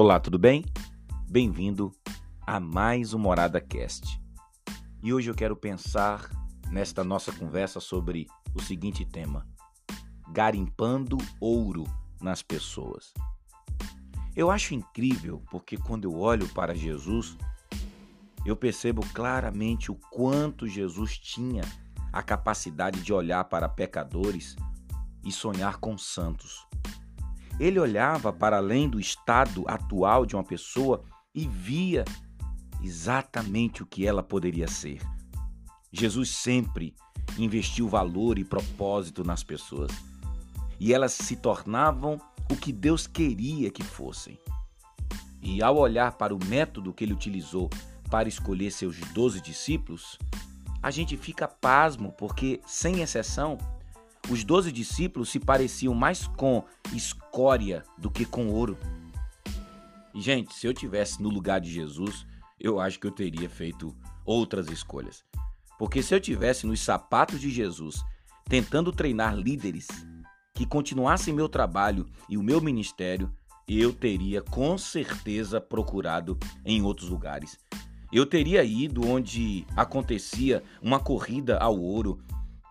Olá, tudo bem? Bem-vindo a mais um Morada Cast. E hoje eu quero pensar nesta nossa conversa sobre o seguinte tema: garimpando ouro nas pessoas. Eu acho incrível porque quando eu olho para Jesus, eu percebo claramente o quanto Jesus tinha a capacidade de olhar para pecadores e sonhar com santos. Ele olhava para além do estado atual de uma pessoa e via exatamente o que ela poderia ser. Jesus sempre investiu valor e propósito nas pessoas e elas se tornavam o que Deus queria que fossem. E ao olhar para o método que ele utilizou para escolher seus doze discípulos, a gente fica pasmo, porque, sem exceção, os doze discípulos se pareciam mais com escória do que com ouro. Gente, se eu tivesse no lugar de Jesus, eu acho que eu teria feito outras escolhas. Porque se eu tivesse nos sapatos de Jesus, tentando treinar líderes que continuassem meu trabalho e o meu ministério, eu teria com certeza procurado em outros lugares. Eu teria ido onde acontecia uma corrida ao ouro.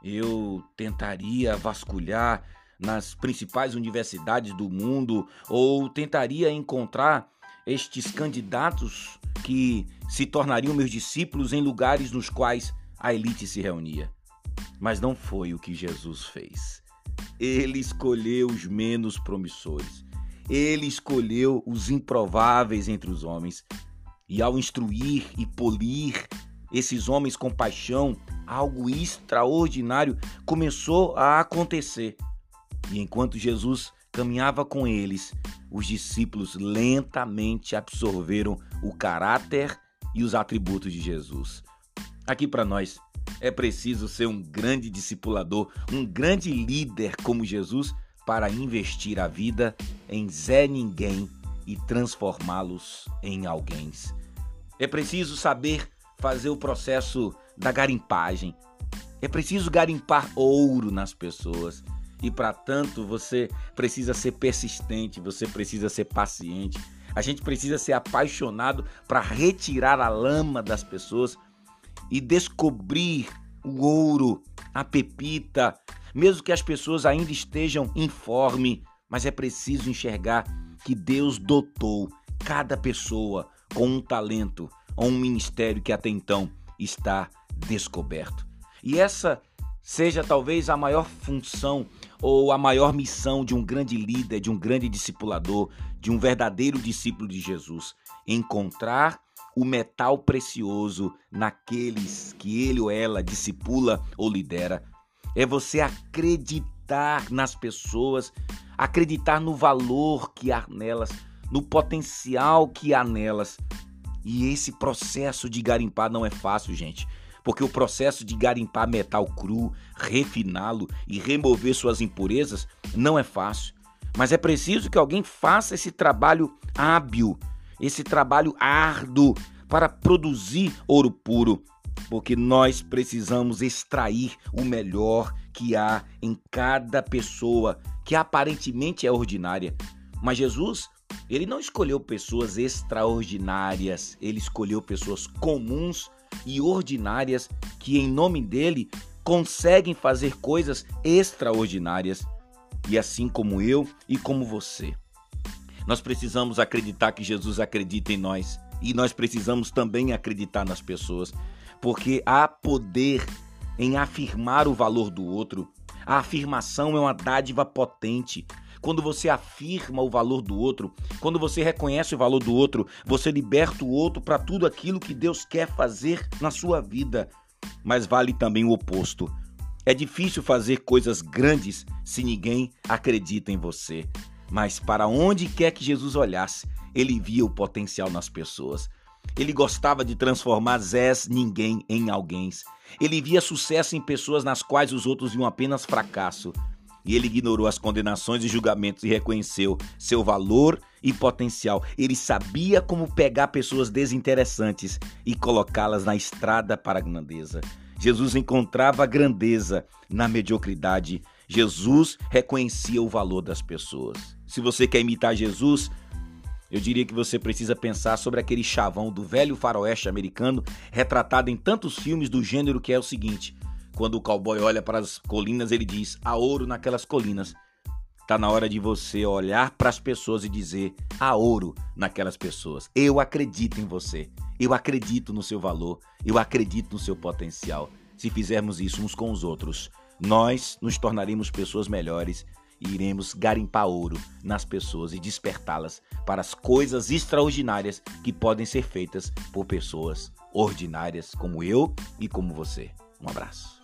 Eu tentaria vasculhar nas principais universidades do mundo ou tentaria encontrar estes candidatos que se tornariam meus discípulos em lugares nos quais a elite se reunia. Mas não foi o que Jesus fez. Ele escolheu os menos promissores. Ele escolheu os improváveis entre os homens e ao instruir e polir esses homens com paixão, algo extraordinário começou a acontecer. E enquanto Jesus caminhava com eles, os discípulos lentamente absorveram o caráter e os atributos de Jesus. Aqui para nós é preciso ser um grande discipulador, um grande líder como Jesus para investir a vida em Zé Ninguém e transformá-los em alguém. É preciso saber fazer o processo da garimpagem. É preciso garimpar ouro nas pessoas. E para tanto, você precisa ser persistente, você precisa ser paciente. A gente precisa ser apaixonado para retirar a lama das pessoas e descobrir o ouro, a pepita, mesmo que as pessoas ainda estejam informe, mas é preciso enxergar que Deus dotou cada pessoa com um talento ou um ministério que até então está descoberto. E essa seja talvez a maior função ou a maior missão de um grande líder, de um grande discipulador, de um verdadeiro discípulo de Jesus: encontrar o metal precioso naqueles que ele ou ela discipula ou lidera. É você acreditar nas pessoas, acreditar no valor que há nelas, no potencial que há nelas. E esse processo de garimpar não é fácil, gente. Porque o processo de garimpar metal cru, refiná-lo e remover suas impurezas não é fácil. Mas é preciso que alguém faça esse trabalho hábil, esse trabalho árduo para produzir ouro puro, porque nós precisamos extrair o melhor que há em cada pessoa que aparentemente é ordinária. Mas Jesus, ele não escolheu pessoas extraordinárias, ele escolheu pessoas comuns e ordinárias que, em nome dele, conseguem fazer coisas extraordinárias. E assim como eu e como você, nós precisamos acreditar que Jesus acredita em nós e nós precisamos também acreditar nas pessoas, porque há poder em afirmar o valor do outro. A afirmação é uma dádiva potente. Quando você afirma o valor do outro, quando você reconhece o valor do outro, você liberta o outro para tudo aquilo que Deus quer fazer na sua vida. Mas vale também o oposto. É difícil fazer coisas grandes se ninguém acredita em você. Mas para onde quer que Jesus olhasse, ele via o potencial nas pessoas. Ele gostava de transformar Zés ninguém em alguém. Ele via sucesso em pessoas nas quais os outros viam apenas fracasso. E ele ignorou as condenações e julgamentos e reconheceu seu valor e potencial. Ele sabia como pegar pessoas desinteressantes e colocá-las na estrada para a grandeza. Jesus encontrava grandeza na mediocridade. Jesus reconhecia o valor das pessoas. Se você quer imitar Jesus, Eu diria que você precisa pensar sobre aquele chavão do velho faroeste americano retratado em tantos filmes do gênero que é o seguinte: quando o cowboy olha para as colinas, ele diz: há ouro naquelas colinas. Tá na hora de você olhar para as pessoas e dizer: há ouro naquelas pessoas. Eu acredito em você. Eu acredito no seu valor. Eu acredito no seu potencial. Se fizermos isso uns com os outros, nós nos tornaremos pessoas melhores e iremos garimpar ouro nas pessoas e despertá-las para as coisas extraordinárias que podem ser feitas por pessoas ordinárias como eu e como você. Um abraço.